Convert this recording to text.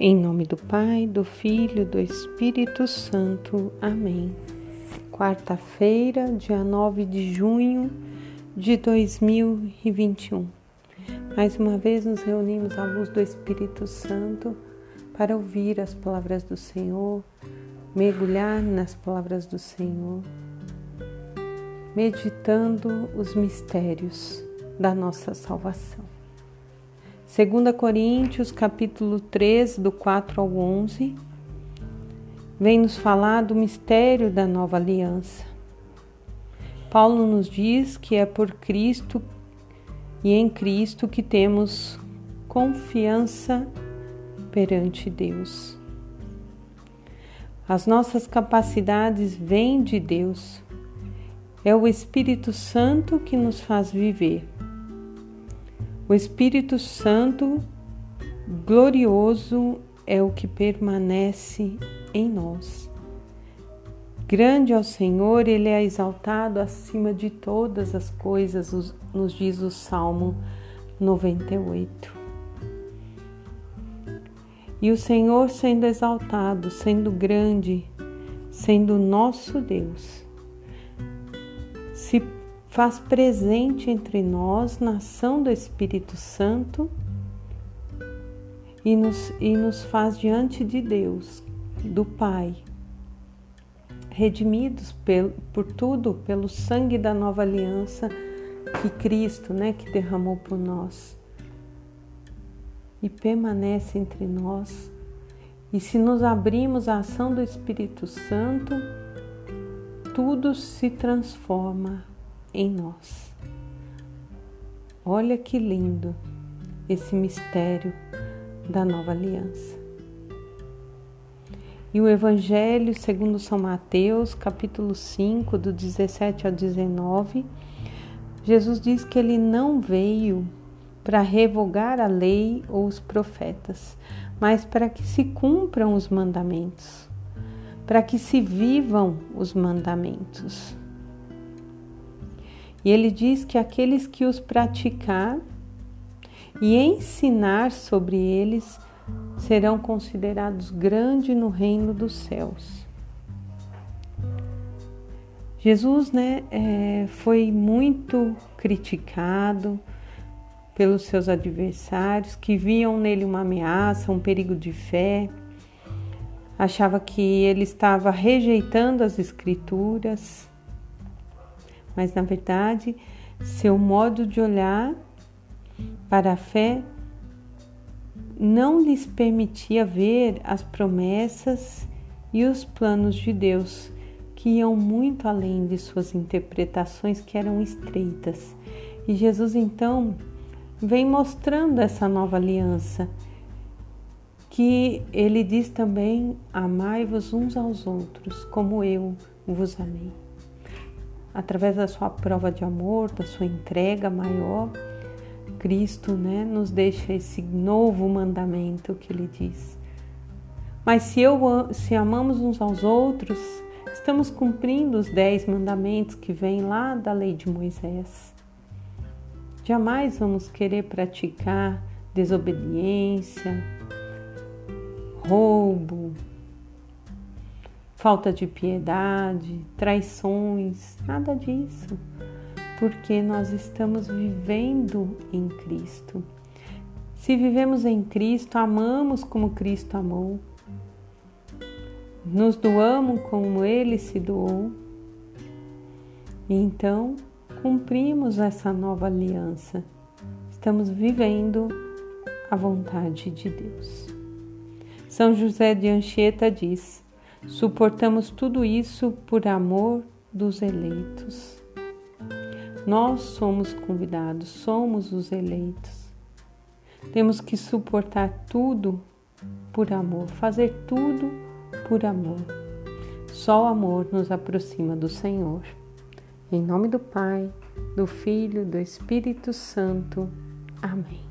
Em nome do Pai, do Filho, do Espírito Santo. Amém. Quarta-feira, dia 9 de junho de 2021. Mais uma vez nos reunimos à luz do Espírito Santo para ouvir as palavras do Senhor, mergulhar nas palavras do Senhor, meditando os mistérios da nossa salvação. 2 Coríntios, capítulo 3, do 4 ao 11, vem nos falar do mistério da nova aliança. Paulo nos diz que é por Cristo e em Cristo que temos confiança perante Deus. As nossas capacidades vêm de Deus. É o Espírito Santo que nos faz viver. O Espírito Santo glorioso é o que permanece em nós. Grande ao Senhor, Ele é exaltado acima de todas as coisas, nos diz o Salmo 98. E o Senhor sendo exaltado, sendo grande, sendo nosso Deus, se faz presente entre nós na ação do Espírito Santo e nos, e nos faz diante de Deus, do Pai, redimidos por, tudo, pelo sangue da nova aliança que Cristo, né, que derramou por nós. E permanece entre nós. E se nos abrimos à ação do Espírito Santo, tudo se transforma em nós. Olha que lindo esse mistério da nova aliança. E o Evangelho segundo São Mateus, capítulo 5, do 17 ao 19, Jesus diz que ele não veio para revogar a lei ou os profetas, mas para que se cumpram os mandamentos, para que se vivam os mandamentos. E ele diz que aqueles que os praticar e ensinar sobre eles serão considerados grandes no reino dos céus. Jesus, né, é, foi muito criticado pelos seus adversários que viam nele uma ameaça, um perigo de fé, achava que ele estava rejeitando as escrituras mas na verdade seu modo de olhar para a fé não lhes permitia ver as promessas e os planos de Deus, que iam muito além de suas interpretações que eram estreitas. E Jesus então vem mostrando essa nova aliança, que ele diz também: Amai-vos uns aos outros, como eu vos amei através da sua prova de amor, da sua entrega maior, Cristo né, nos deixa esse novo mandamento que ele diz. Mas se, eu, se amamos uns aos outros, estamos cumprindo os dez mandamentos que vêm lá da lei de Moisés. Jamais vamos querer praticar desobediência, roubo, falta de piedade, traições, nada disso, porque nós estamos vivendo em Cristo. Se vivemos em Cristo, amamos como Cristo amou, nos doamos como Ele se doou, então cumprimos essa nova aliança. Estamos vivendo a vontade de Deus. São José de Anchieta diz: Suportamos tudo isso por amor dos eleitos. Nós somos convidados, somos os eleitos. Temos que suportar tudo por amor, fazer tudo por amor. Só o amor nos aproxima do Senhor. Em nome do Pai, do Filho, do Espírito Santo. Amém.